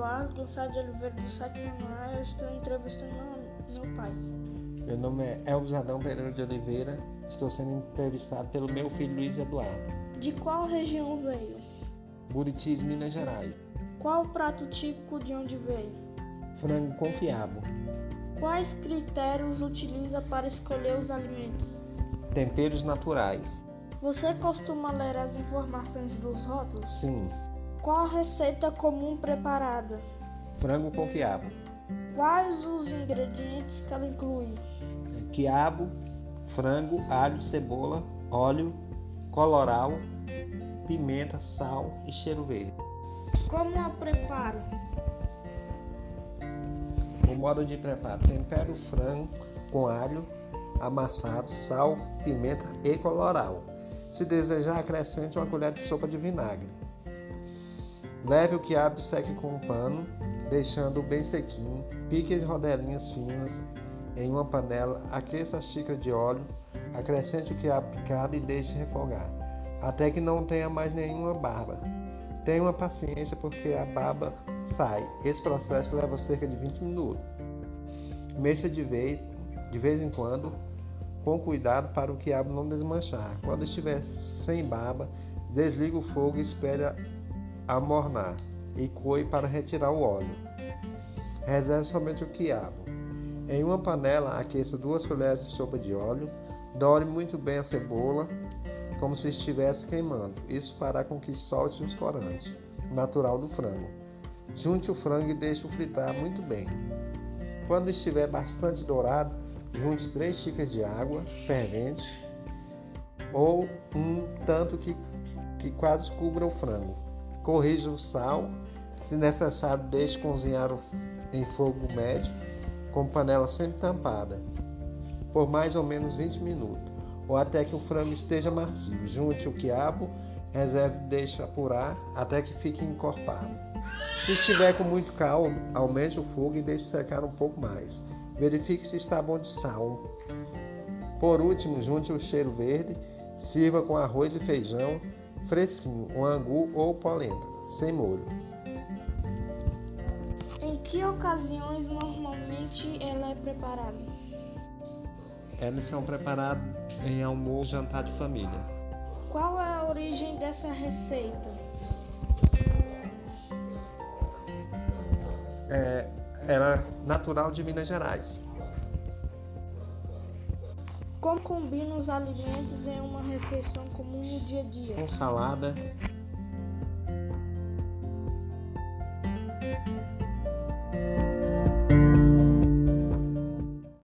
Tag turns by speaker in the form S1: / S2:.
S1: Eduardo Gonçalves de Oliveira do site Manual. Eu estou entrevistando meu, meu pai.
S2: Meu nome é Elvis Adão Pereira de Oliveira. Estou sendo entrevistado pelo meu filho Luiz Eduardo.
S1: De qual região veio?
S2: Buritis, Minas Gerais.
S1: Qual o prato típico de onde veio?
S2: Frango com quiabo.
S1: Quais critérios utiliza para escolher os alimentos?
S2: Temperos naturais.
S1: Você costuma ler as informações dos rótulos?
S2: Sim.
S1: Qual a receita comum preparada?
S2: Frango com quiabo.
S1: Quais os ingredientes que ela inclui?
S2: Quiabo, frango, alho, cebola, óleo, coloral, pimenta, sal e cheiro verde.
S1: Como a preparo?
S2: O modo de preparo: tempero o frango com alho amassado, sal, pimenta e coloral. Se desejar, acrescente uma colher de sopa de vinagre. Leve o quiabo e seque com um pano, deixando bem sequinho. Pique as rodelinhas finas em uma panela, aqueça a xícara de óleo, acrescente o quiabo picado e deixe refogar, até que não tenha mais nenhuma barba. Tenha paciência porque a baba sai. Esse processo leva cerca de 20 minutos. Mexa de vez, de vez em quando, com cuidado para o quiabo não desmanchar. Quando estiver sem baba, desliga o fogo e espere amornar e coe para retirar o óleo. Reserve somente o quiabo. Em uma panela, aqueça duas colheres de sopa de óleo. Dore muito bem a cebola, como se estivesse queimando. Isso fará com que solte os corantes, natural do frango. Junte o frango e deixe-o fritar muito bem. Quando estiver bastante dourado, junte 3 xícaras de água fervente ou um tanto que, que quase cubra o frango. Corrija o sal, se necessário, deixe cozinhar em fogo médio, com panela sempre tampada, por mais ou menos 20 minutos, ou até que o frango esteja macio. Junte o quiabo, reserve e deixe apurar até que fique encorpado. Se estiver com muito caldo, aumente o fogo e deixe secar um pouco mais. Verifique se está bom de sal. Por último, junte o cheiro verde, sirva com arroz e feijão fresquinho, um angu ou polenta, sem molho.
S1: Em que ocasiões normalmente ela é preparada?
S2: Elas são preparadas em almoço e jantar de família.
S1: Qual é a origem dessa receita?
S2: É, era natural de Minas Gerais.
S1: Como combina os alimentos em uma refeição comum no dia a dia?
S2: Com salada,